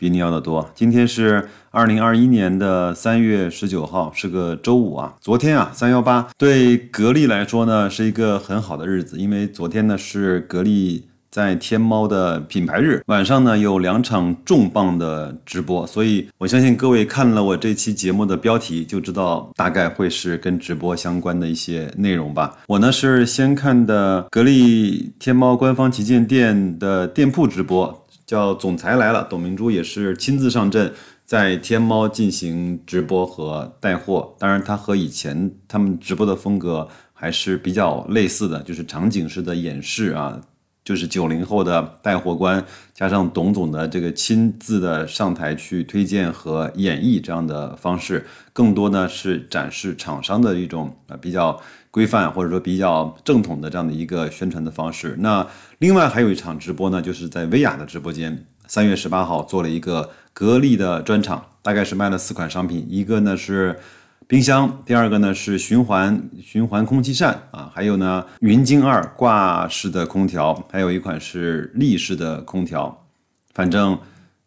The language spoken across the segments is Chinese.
比你要的多。今天是二零二一年的三月十九号，是个周五啊。昨天啊，三幺八对格力来说呢是一个很好的日子，因为昨天呢是格力。在天猫的品牌日晚上呢，有两场重磅的直播，所以我相信各位看了我这期节目的标题，就知道大概会是跟直播相关的一些内容吧。我呢是先看的格力天猫官方旗舰店的店铺直播，叫“总裁来了”，董明珠也是亲自上阵，在天猫进行直播和带货。当然，他和以前他们直播的风格还是比较类似的，就是场景式的演示啊。就是九零后的带货官，加上董总的这个亲自的上台去推荐和演绎这样的方式，更多呢是展示厂商的一种啊比较规范或者说比较正统的这样的一个宣传的方式。那另外还有一场直播呢，就是在薇娅的直播间，三月十八号做了一个格力的专场，大概是卖了四款商品，一个呢是。冰箱，第二个呢是循环循环空气扇啊，还有呢云鲸二挂式的空调，还有一款是立式的空调，反正。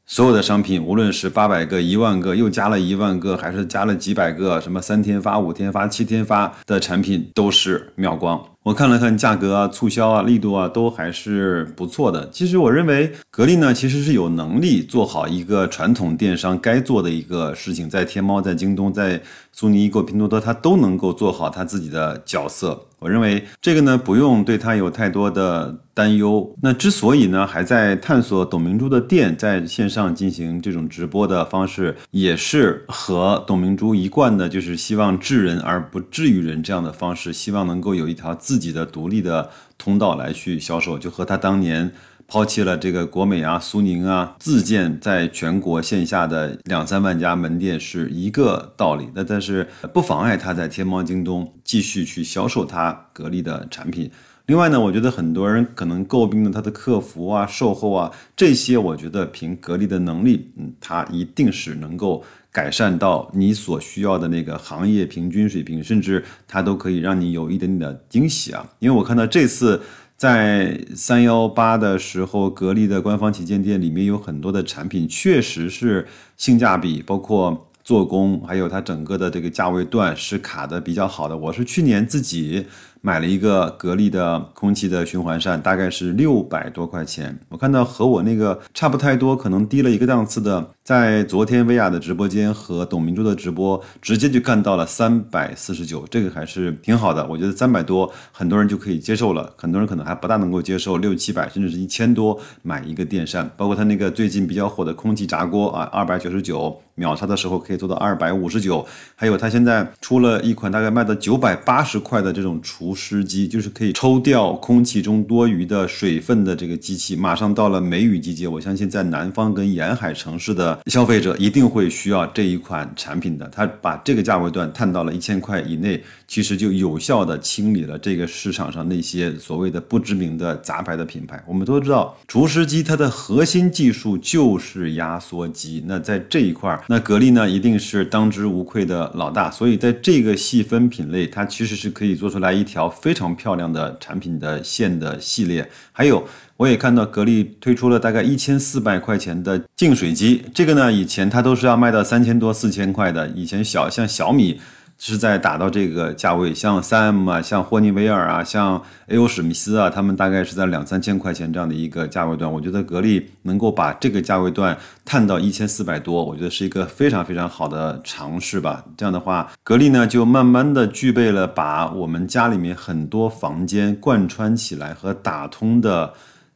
所有的商品，无论是八百个、一万个，又加了一万个，还是加了几百个，什么三天发、五天发、七天发的产品，都是秒光。我看了看价格啊、促销啊、力度啊，都还是不错的。其实我认为格力呢，其实是有能力做好一个传统电商该做的一个事情，在天猫、在京东、在苏宁易购、拼多多，它都能够做好它自己的角色。我认为这个呢，不用对它有太多的担忧。那之所以呢，还在探索董明珠的店在线上进行这种直播的方式，也是和董明珠一贯的，就是希望治人而不治于人这样的方式，希望能够有一条自自己的独立的通道来去销售，就和他当年。抛弃了这个国美啊、苏宁啊，自建在全国线下的两三万家门店是一个道理。那但是不妨碍他在天猫、京东继续去销售他格力的产品。另外呢，我觉得很多人可能诟病了他的客服啊、售后啊这些，我觉得凭格力的能力，嗯，他一定是能够改善到你所需要的那个行业平均水平，甚至他都可以让你有一点点的惊喜啊。因为我看到这次。在三幺八的时候，格力的官方旗舰店里面有很多的产品，确实是性价比，包括做工，还有它整个的这个价位段是卡的比较好的。我是去年自己。买了一个格力的空气的循环扇，大概是六百多块钱。我看到和我那个差不太多，可能低了一个档次的，在昨天薇娅的直播间和董明珠的直播，直接就干到了三百四十九，这个还是挺好的。我觉得三百多很多人就可以接受了，很多人可能还不大能够接受六七百甚至是一千多买一个电扇。包括他那个最近比较火的空气炸锅啊，二百九十九秒杀的时候可以做到二百五十九，还有它现在出了一款大概卖到九百八十块的这种厨。除湿机就是可以抽掉空气中多余的水分的这个机器，马上到了梅雨季节，我相信在南方跟沿海城市的消费者一定会需要这一款产品的。它把这个价位段探到了一千块以内，其实就有效的清理了这个市场上那些所谓的不知名的杂牌的品牌。我们都知道，除湿机它的核心技术就是压缩机，那在这一块，那格力呢一定是当之无愧的老大。所以在这个细分品类，它其实是可以做出来一条。非常漂亮的产品的线的系列，还有我也看到格力推出了大概一千四百块钱的净水机，这个呢以前它都是要卖到三千多四千块的，以前小像小米。是在打到这个价位，像三 M 啊，像霍尼韦尔啊，像 A.O. 史密斯啊，他们大概是在两三千块钱这样的一个价位段。我觉得格力能够把这个价位段探到一千四百多，我觉得是一个非常非常好的尝试吧。这样的话，格力呢就慢慢的具备了把我们家里面很多房间贯穿起来和打通的。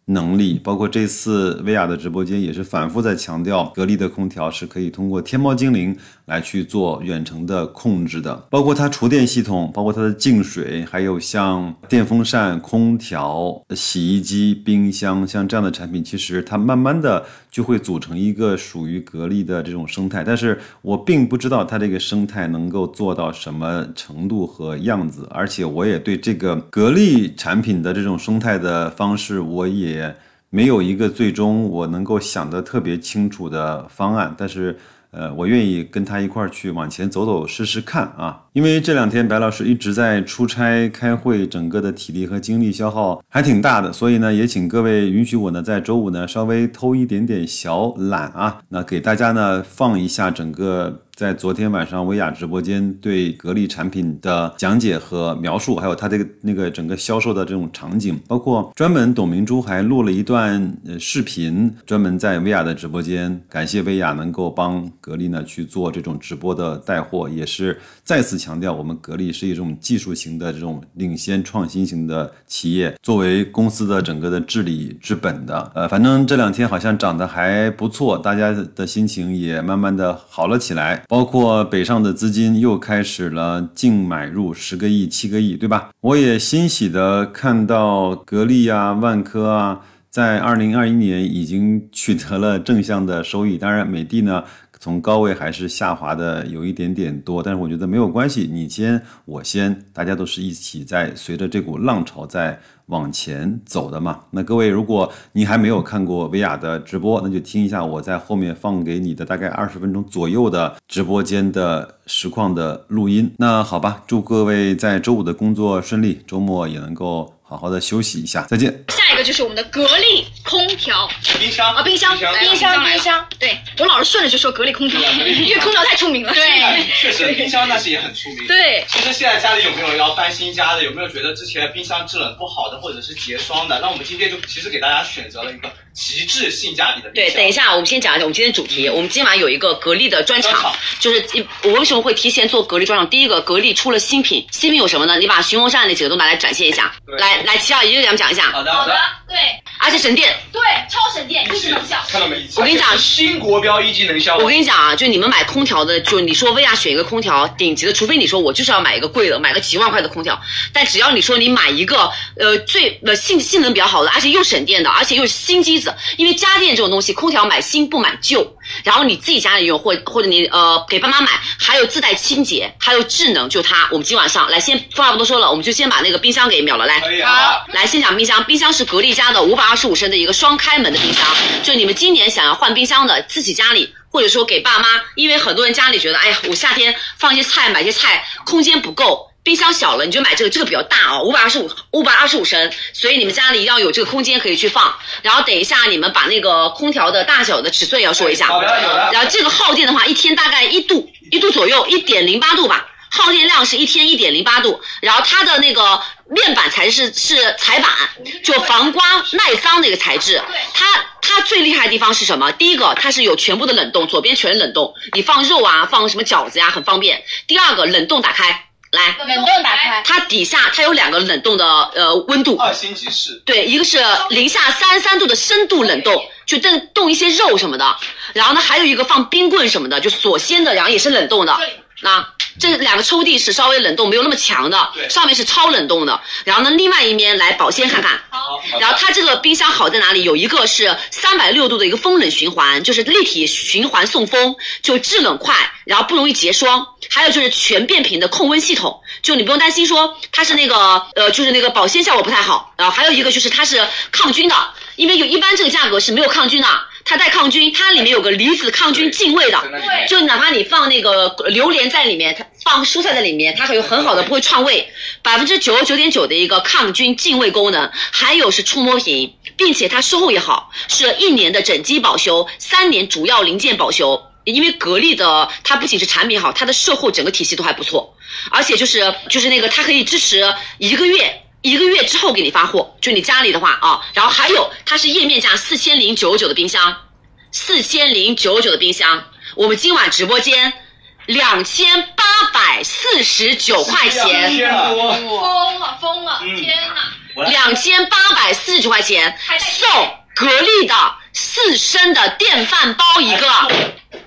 能力包括这次薇娅的直播间也是反复在强调，格力的空调是可以通过天猫精灵来去做远程的控制的，包括它厨电系统，包括它的净水，还有像电风扇、空调、洗衣机、冰箱，像这样的产品，其实它慢慢的就会组成一个属于格力的这种生态。但是我并不知道它这个生态能够做到什么程度和样子，而且我也对这个格力产品的这种生态的方式，我也没有一个最终我能够想得特别清楚的方案，但是。呃，我愿意跟他一块儿去往前走走试试看啊，因为这两天白老师一直在出差开会，整个的体力和精力消耗还挺大的，所以呢，也请各位允许我呢在周五呢稍微偷一点点小懒啊，那给大家呢放一下整个。在昨天晚上，薇娅直播间对格力产品的讲解和描述，还有它这个那个整个销售的这种场景，包括专门董明珠还录了一段呃视频，专门在薇娅的直播间，感谢薇娅能够帮格力呢去做这种直播的带货，也是再次强调我们格力是一种技术型的这种领先创新型的企业，作为公司的整个的治理之本的。呃，反正这两天好像涨得还不错，大家的心情也慢慢的好了起来。包括北上的资金又开始了净买入十个亿、七个亿，对吧？我也欣喜的看到格力啊、万科啊，在二零二一年已经取得了正向的收益。当然，美的呢，从高位还是下滑的有一点点多，但是我觉得没有关系，你先我先，大家都是一起在随着这股浪潮在。往前走的嘛，那各位，如果你还没有看过薇娅的直播，那就听一下我在后面放给你的大概二十分钟左右的直播间的实况的录音。那好吧，祝各位在周五的工作顺利，周末也能够。好好的休息一下，再见。下一个就是我们的格力空调、冰箱啊，冰箱、冰箱、冰箱。对我老是顺着就说格力空调，因为空调太出名了。对，确实冰箱那是也很出名。对，其实现在家里有没有要搬新家的？有没有觉得之前冰箱制冷不好的，或者是结霜的？那我们今天就其实给大家选择了一个。极致性价比的对，等一下，我们先讲一下我们今天主题。我们今晚有一个格力的专场，就是我为什么会提前做格力专场？第一个，格力出了新品，新品有什么呢？你把巡风扇那几个都拿来展现一下。来来，齐二一个给他们讲一下。好的好的，对，而且省电，对，超省电，一级能效。看到没？我跟你讲，新国标一级能效。我跟你讲啊，就你们买空调的，就你说薇娅选一个空调顶级的，除非你说我就是要买一个贵的，买个几万块的空调。但只要你说你买一个呃最呃性性能比较好的，而且又省电的，而且又是新机子，因为家电。这种东西，空调买新不买旧，然后你自己家里用，或或者你呃给爸妈买，还有自带清洁，还有智能，就它。我们今晚上来先，废话不多说了，我们就先把那个冰箱给秒了，来，好，来先讲冰箱。冰箱是格力家的五百二十五升的一个双开门的冰箱，就你们今年想要换冰箱的，自己家里或者说给爸妈，因为很多人家里觉得，哎呀，我夏天放一些菜，买些菜，空间不够。冰箱小了，你就买这个，这个比较大哦，五百二十五，五百二十五升，所以你们家里要有这个空间可以去放。然后等一下，你们把那个空调的大小的尺寸也要说一下。然后这个耗电的话，一天大概一度，一度左右，一点零八度吧。耗电量是一天一点零八度。然后它的那个面板材质是彩板，就防刮耐脏的一个材质。它它最厉害的地方是什么？第一个，它是有全部的冷冻，左边全是冷冻，你放肉啊，放什么饺子呀，很方便。第二个，冷冻打开。来，冷冻打开，它底下它有两个冷冻的呃温度，二星级是，对，一个是零下三十三度的深度冷冻，就冻冻一些肉什么的，然后呢还有一个放冰棍什么的，就锁鲜的，然后也是冷冻的，那。这两个抽屉是稍微冷冻没有那么强的，上面是超冷冻的。然后呢，另外一面来保鲜看看。好。然后它这个冰箱好在哪里？有一个是三百六度的一个风冷循环，就是立体循环送风，就制冷快，然后不容易结霜。还有就是全变频的控温系统，就你不用担心说它是那个呃，就是那个保鲜效果不太好。然后还有一个就是它是抗菌的，因为有一般这个价格是没有抗菌的。它带抗菌，它里面有个离子抗菌净味的，就哪怕你放那个榴莲在里面，它放蔬菜在里面，它还有很好的不会串味，百分之九十九点九的一个抗菌净味功能，还有是触摸屏，并且它售后也好，是一年的整机保修，三年主要零件保修，因为格力的它不仅是产品好，它的售后整个体系都还不错，而且就是就是那个它可以支持一个月。一个月之后给你发货，就你家里的话啊，然后还有它是页面价四千零九十九的冰箱，四千零九十九的冰箱，我们今晚直播间两千八百四十九块钱，疯了疯了，天哪，两千八百四十九块钱送格力的四升的电饭煲一个。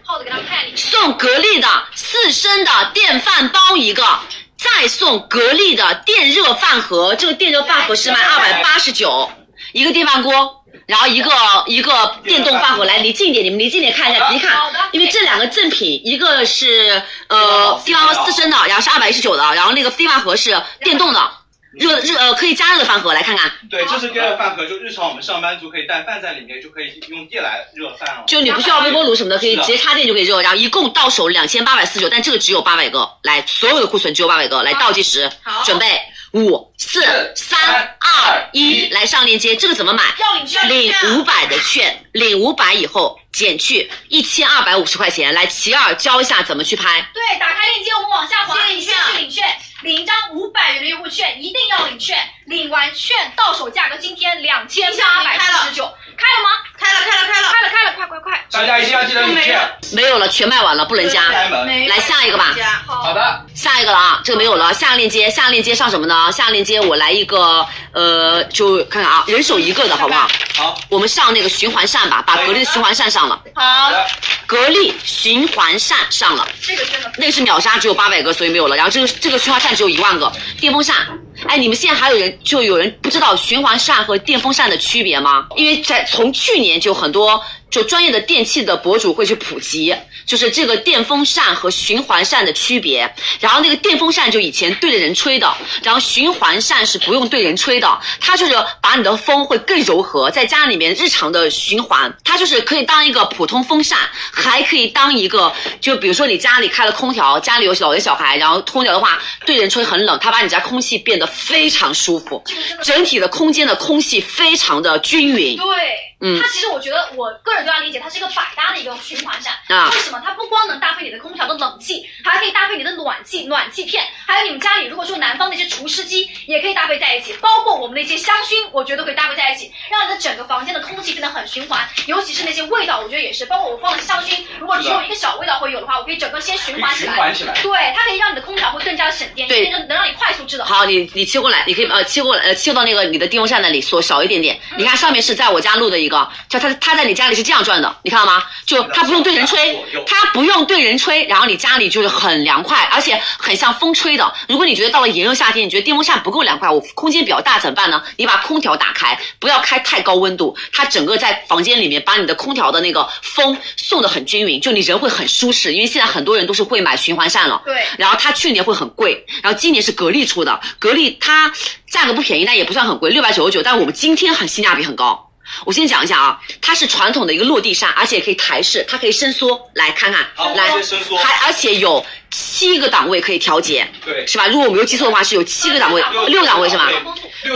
耗子给他们看一眼。送格力的四升的电饭煲一个，再送格力的电热饭盒，这个电热饭盒是卖二百八十九，一个电饭锅。然后一个一个电动饭盒，来离近一点，你们离近点看一下，仔细看，因为这两个赠品，一个是呃电饭锅四升的，然后是二百一十九的，然后那个电饭盒是电动的，热热呃可以加热的饭盒，来看看，对，这是电热饭盒，就日常我们上班族可以带饭在里面，就可以用电来热饭了。就你不需要微波炉什么的，可以直接插电就可以热。然后一共到手两千八百四十九，但这个只有八百个，来，所有的库存只有八百个，来倒计时，准备五四三二一，来上链接，这个怎么买？要领券领五百的券，领五百以后减去一千二百五十块钱。来，齐二教一下怎么去拍。对，打开链接，我们往下滑，领券先去领券，领一张五百元的优惠券，一定要领券。领完券到手价格今天两千八百四十九，开了吗？开了开了开了，开了，开了，快快快！大家一定要记得领券。没有了，全卖完了，不能加。来下一个吧。好的，下一个了啊，这个没有了。下个链接，下个链接上什么呢？下个链接我来一个，呃，就看看啊，人手一个的好不好？好，我们上那个循环扇吧，把格力的循环扇上了。好，格力循环扇上了，这个真的那个是秒杀，只有八百个，所以没有了。然后这个这个循环扇只有一万个，电风扇。哎，你们现在还有人就有人不知道循环扇和电风扇的区别吗？因为在从去年就很多就专业的电器的博主会去普及，就是这个电风扇和循环扇的区别。然后那个电风扇就以前对着人吹的，然后循环扇是不用对人吹的，它就是把你的风会更柔和，在家里面日常的循环，它就是可以当一个普通风扇，还可以当一个，就比如说你家里开了空调，家里有老人小孩，然后空调的话对人吹很冷，它把你家空气变得非常舒服，整体的空间的空气非常的均匀。对，嗯它其实我觉得我个人对它理解，它是一个百搭的一个循环扇。啊为什么？它不光能搭配你的空调的冷气，还可以搭配你的暖气、暖气片，还有你们家里如果说南方的一些除湿机，也可以搭配在一起。包括我们的一些香薰，我觉得可以搭配在一起，让你的整个房间的空气变得很循环。尤其是那些味道，我觉得也是。包括我放的香薰，如果只有一个小味道会有的话，我可以整个先循环起来。循环起来对，它可以让你的空调会更加的省电，对能能让你快速制冷。好，你你切过来，你可以呃切过来，呃切到那个你的电风扇那里，缩少一点点。你看上面是在我家录的一个，就他他在你家里是这样转的，你看到吗？就他不用对人吹，他不用对人吹，然后你家里就是很凉快，而且很像风吹的。如果你觉得到了炎热夏天，你觉得电风扇不够凉快，我空间比较大怎么办呢？你把空调打开，不要开太高温度，它整个在房间里面把你的空调的那个风送的很均匀，就你人会很舒适。因为现在很多人都是会买循环扇了，对然后它去年会很贵，然后今年是格力出的，格力它价格不便宜，但也不算很贵，六百九十九，但我们今天很性价比很高。我先讲一下啊，它是传统的一个落地扇，而且可以抬式，它可以伸缩，来看看好，来伸缩还而且有七个档位可以调节，对是吧？如果我没有记错的话，是有七个档位，六档位是吧？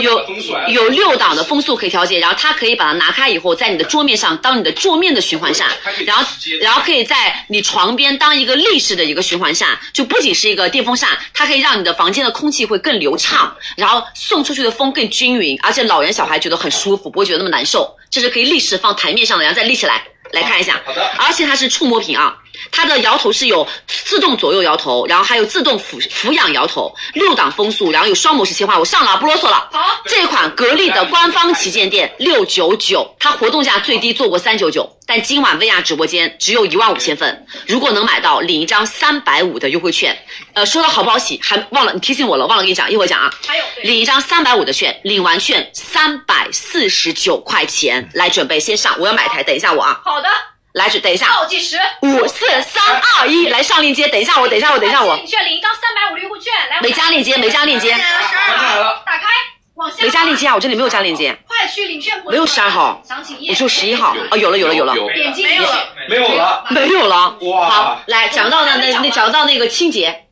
有有六档的风速可以调节，然后它可以把它拿开以后，在你的桌面上当你的桌面的循环扇然后然后可以在你床边当一个立式的一个循环扇，就不仅是一个电风扇，它可以让你的房间的空气会更流畅，然后送出去的风更均匀，而且老人小孩觉得很舒服，不会觉得那么难受。这是可以立式放台面上的，然后再立起来。来看一下，好的而且它是触摸屏啊，它的摇头是有自动左右摇头，然后还有自动俯俯仰摇头，六档风速，然后有双模式切换。我上了啊，不啰嗦了。好这款格力的官方旗舰店六九九，它活动价最低做过三九九，但今晚薇娅直播间只有一万五千份，如果能买到，领一张三百五的优惠券。呃，说到好不好洗，还忘了你提醒我了，忘了跟你讲，一会儿讲啊。还有领一张三百五的券，领完券三百四十九块钱，来准备先上，我要买台，等一下我啊，好的，来准等一下，倒计时。五四三二一，来上链接，等一下我，等一下我，等一下我。领，券领一张三百五的优惠券，来，没加链接，没加链接，打开，往下，没加链接啊，我这里没有加链接，快去领券，没有十二号。详情页，我就十一号，哦，有了有了有了，有点击没有了，没有了，没有了，哇。好，来讲到那那那讲到那个清洁。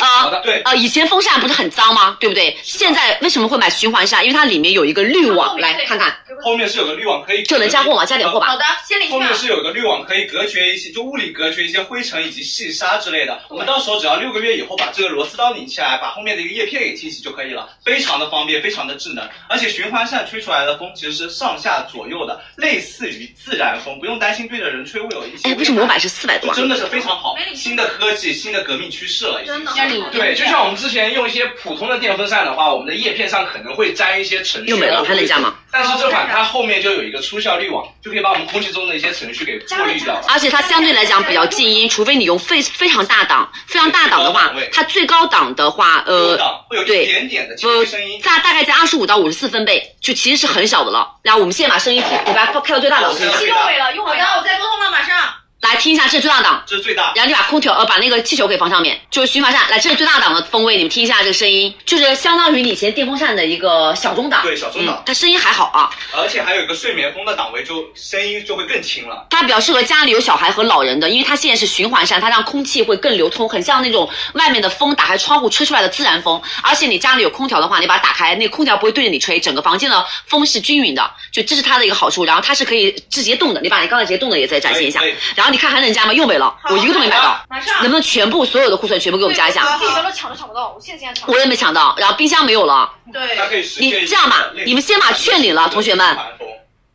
啊、好的对呃，以前风扇不是很脏吗？对不对？现在为什么会买循环扇？因为它里面有一个滤网，来看看，后面是有个滤网可以，就能加货吗？加点货吧。好的，先领后面。是有个滤网可以隔绝一些，就物理隔绝一些灰尘以及细沙之类的。我们到时候只要六个月以后把这个螺丝刀拧起来，把后面的一个叶片给清洗就可以了，非常的方便，非常的智能。而且循环扇吹出来的风其实是上下左右的，类似于自然风，不用担心对着人吹会有一些。哎，为什么我买是四百多啊？真的是非常好，新的科技，新的革命趋势了，已经。真的对，就像我们之前用一些普通的电风扇的话，我们的叶片上可能会沾一些尘屑，又没了还能加吗？但是这款它后面就有一个出效滤网，就可以把我们空气中的一些程序给过滤掉。而且它相对来讲比较静音，除非你用非非常大档，非常大档的话它最高档的话，呃会有，一对，点点的轻呃微声音，大大概在二十五到五十四分贝，就其实是很小的了。然后我们现在把声音我把它开到最大档，是气用没了，用没了。我在沟通了，马上。来听一下，这是最大档。这是最大。然后你把空调呃把那个气球给放上面，就是循环扇。来，这是最大档的风位，你们听一下这个声音，就是相当于你以前电风扇的一个小中档。对小中档嗯它声音还好啊。而且还有一个睡眠风的档位，就声音就会更轻了。它比较适合家里有小孩和老人的，因为它现在是循环扇，它让空气会更流通，很像那种外面的风打开窗户吹出来的自然风。而且你家里有空调的话，你把它打开，那个空调不会对着你吹，整个房间的风是均匀的，就这是它的一个好处。然后它是可以直接动的，你把你刚才直接动的也再展现一下。然后你看还能加吗？又没了，我一个都没买到。马上能不能全部所有的库存全部给我们加一下？自己都抢都抢不到，我现在现在抢。我也没抢到，然后冰箱没有了。对你这样吧你们先把券领了同学们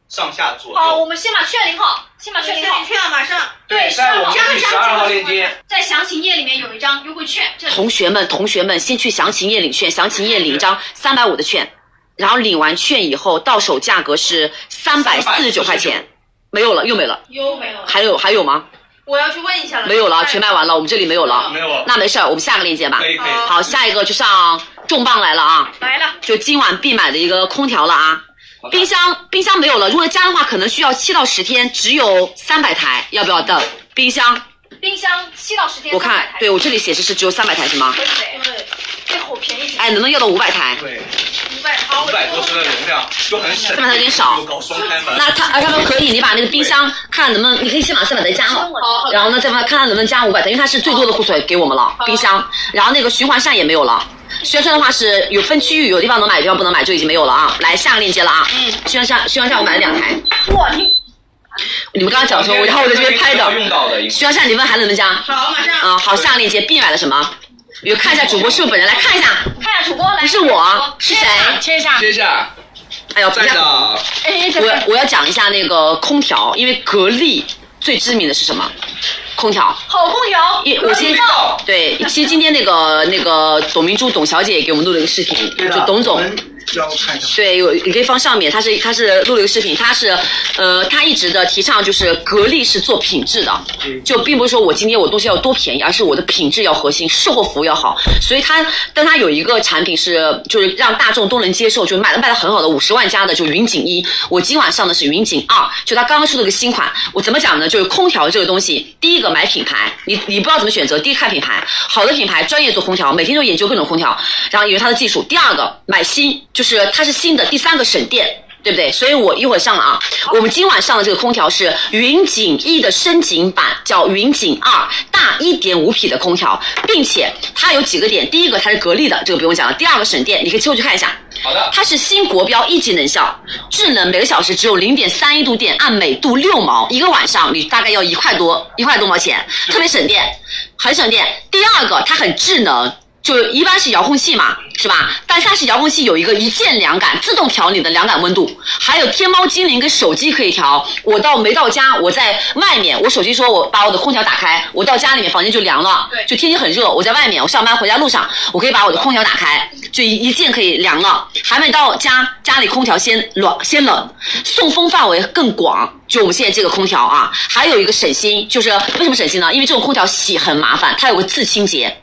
上下左右。好，我们先把券领好，先把券领好。券啊，马上。对，在我们加第十二号链接，在详情页里面有一张优惠券，同学们，同学们，先去详情页领券，详情页领一张三百五的券，然后领完券以后，到手价格是三百四十九块钱，没有了，又没了，又没了，还有还有吗？我要去问一下了。没有了，全卖完了，我们这里没有了，没有了那没事儿，我们下个链接吧可。以可以。好，下一个就上重磅来了啊，来了。就今晚必买的一个空调了啊。冰箱冰箱没有了，如果加的话，可能需要七到十天，只有三百台，要不要等？冰箱，冰箱七到十天，我看，对我这里显示是只有三百台是吗？对对对，这好便宜。哎，能不能要到五百台？对，五百好，五百多升的容量就很省，三百有点少。那他，啊，他们可以，你把那个冰箱看看能不能，你可以先把三百再加了，然后呢，再把看看能不能加五百台，因为它是最多的库存给我们了，冰箱，然后那个循环扇也没有了。循环扇的话是有分区域，有地方能买，有地方不能买，就已经没有了啊。来下个链接了啊，嗯，循环扇，循环扇我买了两台，哇，你你们刚刚讲说，我然后我在这边拍的，要用到的，循环扇你问还能不能加？好，马上。啊，好，下个链接 B 买了什么？有看一下主播是不是本人，来看一下，看一下主播来，不是我，是谁？切一下。接下哎呦，不要在的哎，我我要讲一下那个空调，因为格力最知名的是什么？空调。好空调，一，我先对，其实今天那个那个董明珠董小姐也给我们录了一个视频，就董总。要看一下。对，有你可以放上面，他是他是录了一个视频，他是呃他一直的提倡就是格力是做品质的，就并不是说我今天我东西要多便宜，而是我的品质要核心，售后服务要好。所以他但他有一个产品是就是让大众都能接受，就卖的卖的很好的五十万加的就云锦一，我今晚上的是云锦二，就他刚刚出了个新款，我怎么讲呢？就是空调这个东西，第一个买品牌，你你不知道怎么选择，第一看品牌，好的品牌专业做空调，每天都研究各种空调，然后因为它的技术，第二个买新，就是它是新的，第三个省电。对不对？所以我一会儿上了啊。我们今晚上的这个空调是云锦一的升级版，叫云锦二，大一点五匹的空调，并且它有几个点。第一个它是格力的，这个不用讲了。第二个省电，你可以切过去看一下。好的，它是新国标一级能效，制冷每个小时只有零点三一度电，按每度六毛，一个晚上你大概要一块多一块多毛钱，特别省电，很省电。第二个它很智能。就一般是遥控器嘛，是吧？但是它是遥控器有一个一键凉感，自动调你的凉感温度，还有天猫精灵跟手机可以调。我到没到家，我在外面，我手机说我把我的空调打开，我到家里面房间就凉了，就天气很热，我在外面，我上班回家路上，我可以把我的空调打开，就一一键可以凉了。还没到家，家里空调先暖 先冷，送风范围更广。就我们现在这个空调啊，还有一个省心，就是为什么省心呢？因为这种空调洗很麻烦，它有个自清洁。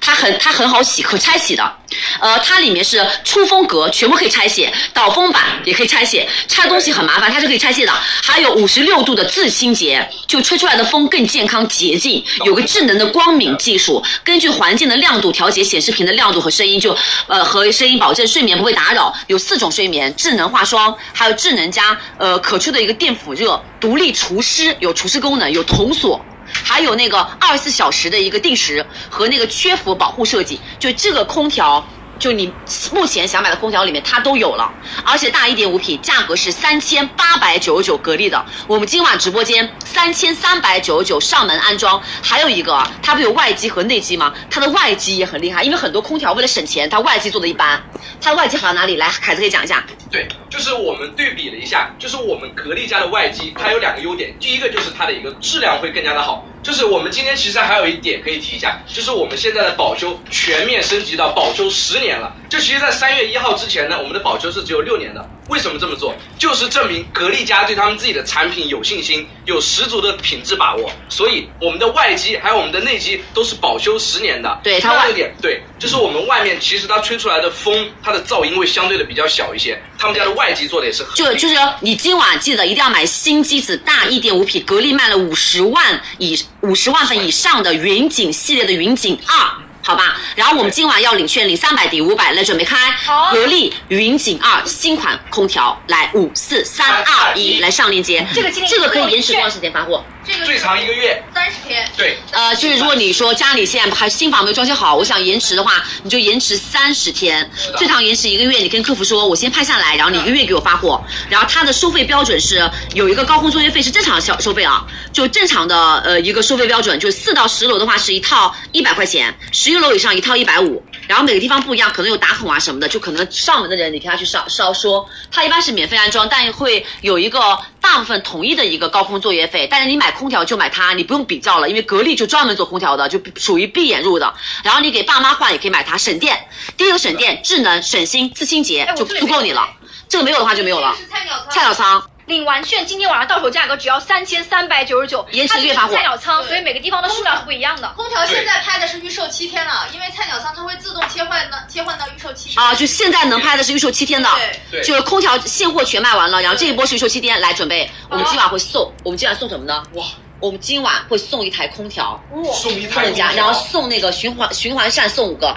它很它很好洗，可拆洗的，呃，它里面是出风格，全部可以拆卸，导风板也可以拆卸，拆东西很麻烦，它是可以拆卸的。还有五十六度的自清洁，就吹出来的风更健康洁净，有个智能的光敏技术，根据环境的亮度调节显示屏的亮度和声音，就呃和声音保证睡眠不会打扰。有四种睡眠，智能化霜，还有智能加呃可出的一个电辅热，独立除湿，有除湿功能，有童锁。还有那个二十四小时的一个定时和那个缺氟保护设计，就这个空调，就你目前想买的空调里面它都有了，而且大一点五匹，价格是三千八百九十九格力的。我们今晚直播间三千三百九十九上门安装，还有一个它不有外机和内机吗？它的外机也很厉害，因为很多空调为了省钱，它外机做的一般，它的外机好在哪里？来，凯子可以讲一下。对，就是我们对比了一下，就是我们格力家的外机，它有两个优点，第一个就是它的一个质量会更加的好，就是我们今天其实还有一点可以提一下，就是我们现在的保修全面升级到保修十年了，就其实，在三月一号之前呢，我们的保修是只有六年的，为什么这么做？就是证明格力家对他们自己的产品有信心，有十足的品质把握。所以我们的外机还有我们的内机都是保修十年的。对它外第二个点，对，就是我们外面其实它吹出来的风，它的噪音会相对的比较小一些。他们家的外机做的也是很就就是你今晚记得一定要买新机子大一点五匹，格力卖了五十万以五十万份以上的云锦系列的云锦二。好吧，然后我们今晚要领券，领三百抵五百，来准备开。好格力云锦二新款空调，来五四三二一，来上链接。这个今天这个可以延迟多长时间发货？这个最长一个月。三十天，对，呃，就是如果你说家里现在还新房没有装修好，我想延迟的话，你就延迟三十天，的最长延迟一个月。你跟客服说，我先拍下来，然后你一个月给我发货。然后它的收费标准是有一个高空作业费是正常收收费啊，就正常的呃一个收费标准，就是四到十楼的话是一套一百块钱，十一楼以上一套一百五。然后每个地方不一样，可能有打孔啊什么的，就可能上门的人你跟他去稍稍说，他一般是免费安装，但会有一个大部分统一的一个高空作业费。但是你买空调就买它，你不用比较了，因为格力就专门做空调的，就属于闭眼入的。然后你给爸妈换也可以买它，省电。第一个省电、智能、省心、自清洁就足够你了。这个没有的话就没有了。菜鸟仓，菜鸟仓领完券，今天晚上到手价格只要三千三百九十九，延迟月发货。菜鸟仓，所以每个地方的数量是不一样的。空调现在拍的是预售七天了，因为菜鸟仓它会自动切换到切换到预售七天。啊，就现在能拍的是预售七天的，对。就是空调现货全卖完了，然后这一波是预售七天，来准备，我们今晚会送，我们今晚送什么呢？哇，我们今晚会送一台空调，送一台空调。然后送那个循环循环扇送五个，好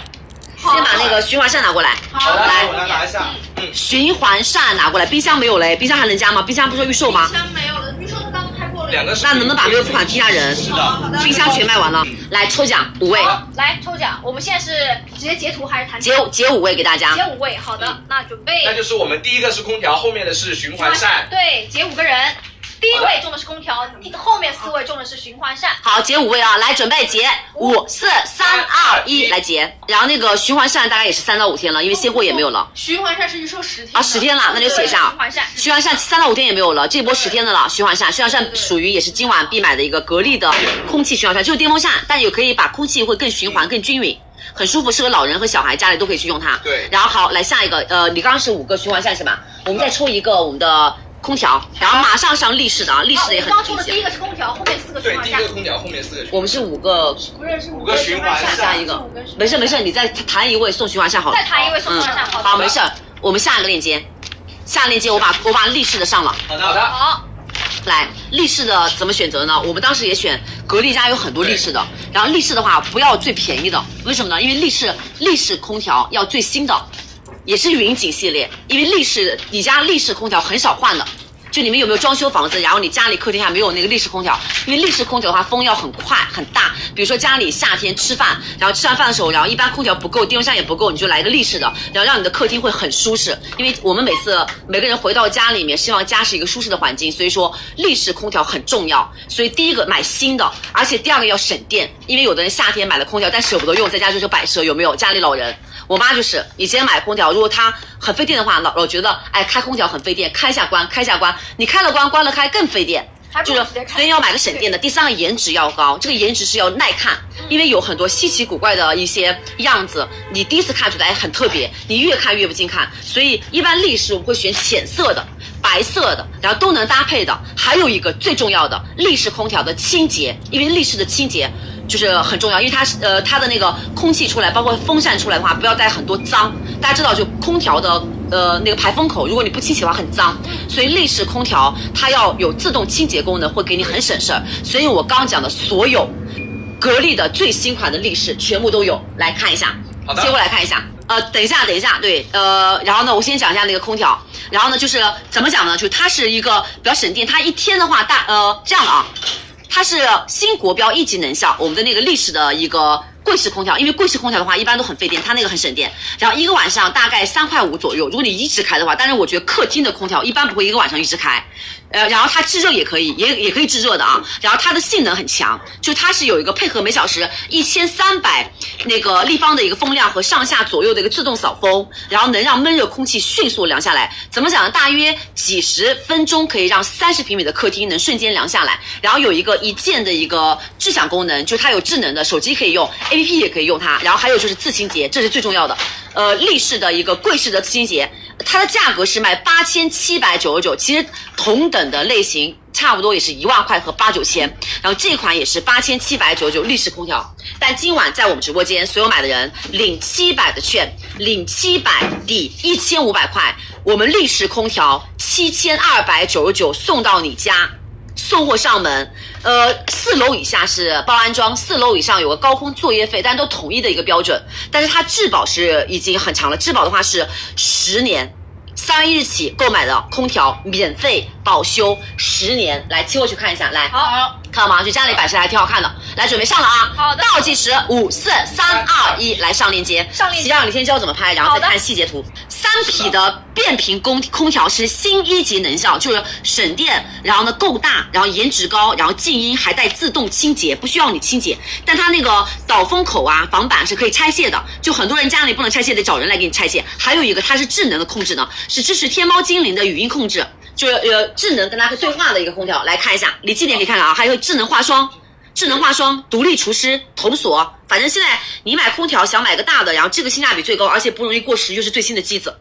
先把那个循环扇拿过来，好的，来我来拿一下。循环扇拿过来，冰箱没有嘞，冰箱还能加吗？冰箱不是说预售吗冰？箱没有了，预售它刚刚开过了。两个是那能不能把这个付款踢下人？是的，好好的，冰箱全卖完了，来抽奖五位，来抽奖，我们现在是直接截图还是弹截截五位给大家截。五位？好的，那准备那就是我们第一个是空调，后面的是循环扇。对，截五个人，第一位中的是空调，第后面四位中的是循环扇。好，截五位啊，来准备截五四三二一，来截。然后那个循环扇大概也是三到五天了，因为现货也没有了循环扇是预售十天的啊，十天了，那就写上循环扇循环扇三到五天也没有了，这波十天的了。循环扇，循环扇属于也是今晚必买的一个格力的空气循环扇，就是电风扇，但也可以把空气会更循环、更均匀。很舒服，适合老人和小孩家里都可以去用它。对然后好，来下一个，呃，你刚刚是五个循环扇是吧？我们再抽一个我们的空调，然后马上上立式的啊，立，式的也很我刚抽的低级。第一个是空调，后面四个循对，环扇第一个。空调，后面四个循我们是五个，不是，是五个循环扇下一个，没事没事，你再弹一位送循环扇好了。再弹一位送循环扇。好的，好，没事，我们下一个链接，下链接我把我把立式的上了。好的，好的。好，来，立式的怎么选择呢？我们当时也选格力家有很多立式的，然后立式的话不要最便宜的，为什么呢？因为立式立式空调要最新的，也是云锦系列，因为立式你家立式空调很少换的。就你们有没有装修房子，然后你家里客厅下没有那个立式空调？因为立式空调的话，风要很快很大。比如说家里夏天吃饭，然后吃完饭的时候，然后一般空调不够，电风扇也不够，你就来一个立式的，然后让你的客厅会很舒适。因为我们每次每个人回到家里面，希望家是一个舒适的环境，所以说立式空调很重要。所以第一个买新的，而且第二个要省电，因为有的人夏天买了空调，但舍不得用，在家就是摆设，有没有？家里老人。我妈就是以前买空调，如果她很费电的话，老老觉得哎开空调很费电，开一下关，开一下关，你开了关，关了开更费电。就是所以要买个省电的。第三个颜值要高，这个颜值是要耐看，因为有很多稀奇古怪的一些样子，你第一次看觉得哎很特别，你越看越不经看。所以一般立式我们会选浅色的、白色的，然后都能搭配的。还有一个最重要的，立式空调的清洁，因为立式的清洁。就是很重要，因为它是呃它的那个空气出来，包括风扇出来的话，不要带很多脏。大家知道，就空调的呃那个排风口，如果你不清洗的话很脏，所以立式空调它要有自动清洁功能，会给你很省事儿。所以我刚刚讲的所有格力的最新款的立式全部都有，来看一下，好接过来看一下。呃，等一下，等一下，对，呃，然后呢，我先讲一下那个空调，然后呢，就是怎么讲呢？就是它是一个比较省电，它一天的话大呃这样的啊，它是新国标一级能效，我们的那个立式的一个柜式空调，因为柜式空调的话一般都很费电，它那个很省电。然后一个晚上大概三块五左右，如果你一直开的话，但是我觉得客厅的空调一般不会一个晚上一直开。呃，然后它制热也可以，也也可以制热的啊。然后它的性能很强，就它是有一个配合每小时一千三百那个立方的一个风量和上下左右的一个自动扫风，然后能让闷热空气迅速凉下来。怎么讲呢？大约几十分钟可以让三十平米的客厅能瞬间凉下来。然后有一个一键的一个智享功能，就它有智能的，手机可以用，APP 也可以用它。然后还有就是自清洁，这是最重要的。呃，立式的一个柜式的自清洁。它的价格是卖八千七百九十九，其实同等的类型差不多也是一万块和八九千，然后这款也是八千七百九十九立式空调，但今晚在我们直播间所有买的人领七百的券，领七百抵一千五百块，我们立式空调七千二百九十九送到你家。送货上门，呃，四楼以下是包安装，四楼以上有个高空作业费，但都统一的一个标准。但是它质保是已经很长了，质保的话是十年，三月一日起购买的空调免费保修十年。来，切过去看一下，来，好，看到吗？就家里摆设还挺好看的。来，准备上了啊！好的倒计时，五、四、三、二、一，来上链接。上链接先让你先教怎么拍，然后再看细节图。三匹的变频空空调是新一级能效，就是省电，然后呢够大，然后颜值高，然后静音还带自动清洁，不需要你清洁。但它那个导风口啊、防板是可以拆卸的，就很多人家里不能拆卸，得找人来给你拆卸。还有一个它是智能的控制呢，是支持天猫精灵的语音控制。就是呃智能跟它对话的一个空调，来看一下，离近点可以看看啊，还有智能化霜，智能化霜、独立除湿、童锁，反正现在你买空调想买个大的，然后这个性价比最高，而且不容易过时，又是最新的机子。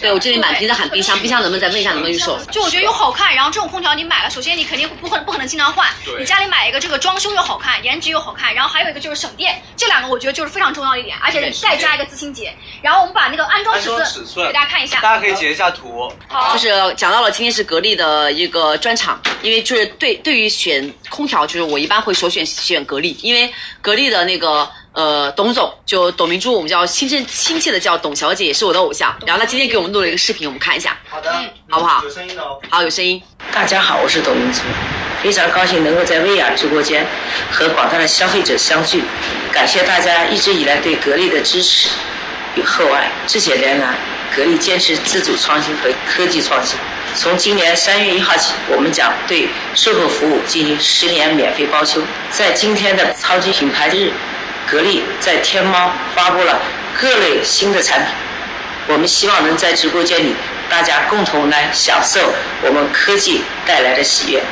对我这里满屏在喊冰箱，冰箱能不能再问一下能不能预售？就我觉得又好看，然后这种空调你买了，首先你肯定不可不可能经常换，对你家里买一个这个装修又好看，颜值又好看，然后还有一个就是省电，这两个我觉得就是非常重要的一点，而且对再加一个自清洁。然后我们把那个安装尺寸给大家看一下，大家可以截一下图。好就，是讲到了今天是格力的一个专场，因为就是对对于选空调，就是我一般会首选选格力，因为格力的那个呃董总就董明珠，我们叫亲切亲切的叫董小姐，也是我的偶像。然后她今天给我们录了一个视频，我们看一下，好的，好不好有声音的哦。好有声音。大家好，我是董明珠，非常高兴能够在薇娅直播间和广大的消费者相聚，感谢大家一直以来对格力的支持与厚爱。这些年来，格力坚持自主创新和科技创新。从今年三月一号起，我们将对售后服务进行十年免费包修。在今天的超级品牌日，格力在天猫发布了各类新的产品。我们希望能在直播间里，大家共同来享受我们科技带来的喜悦。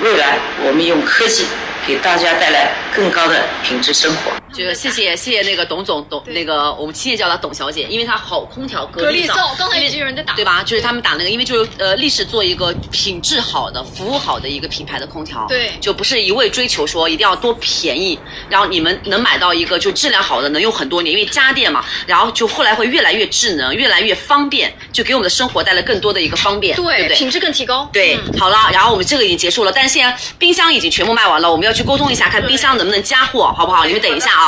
未来，我们用科技给大家带来更高的品质生活。就是谢谢谢谢那个董总董那个我们亲切叫她董小姐，因为她好空调格格力造造，刚才因为有人在打对吧？就是他们打那个，因为就是呃历史做一个品质好的、服务好的一个品牌的空调，对就不是一味追求说一定要多便宜，然后你们能买到一个就质量好的，能用很多年，因为家电嘛，然后就后来会越来越智能，越来越方便，就给我们的生活带来更多的一个方便，对不对？品质更提高。对，嗯好了，然后我们这个已经结束了，但是现在冰箱已经全部卖完了，我们要去沟通一下，看冰箱能不能加货，好不好？你们等一下啊。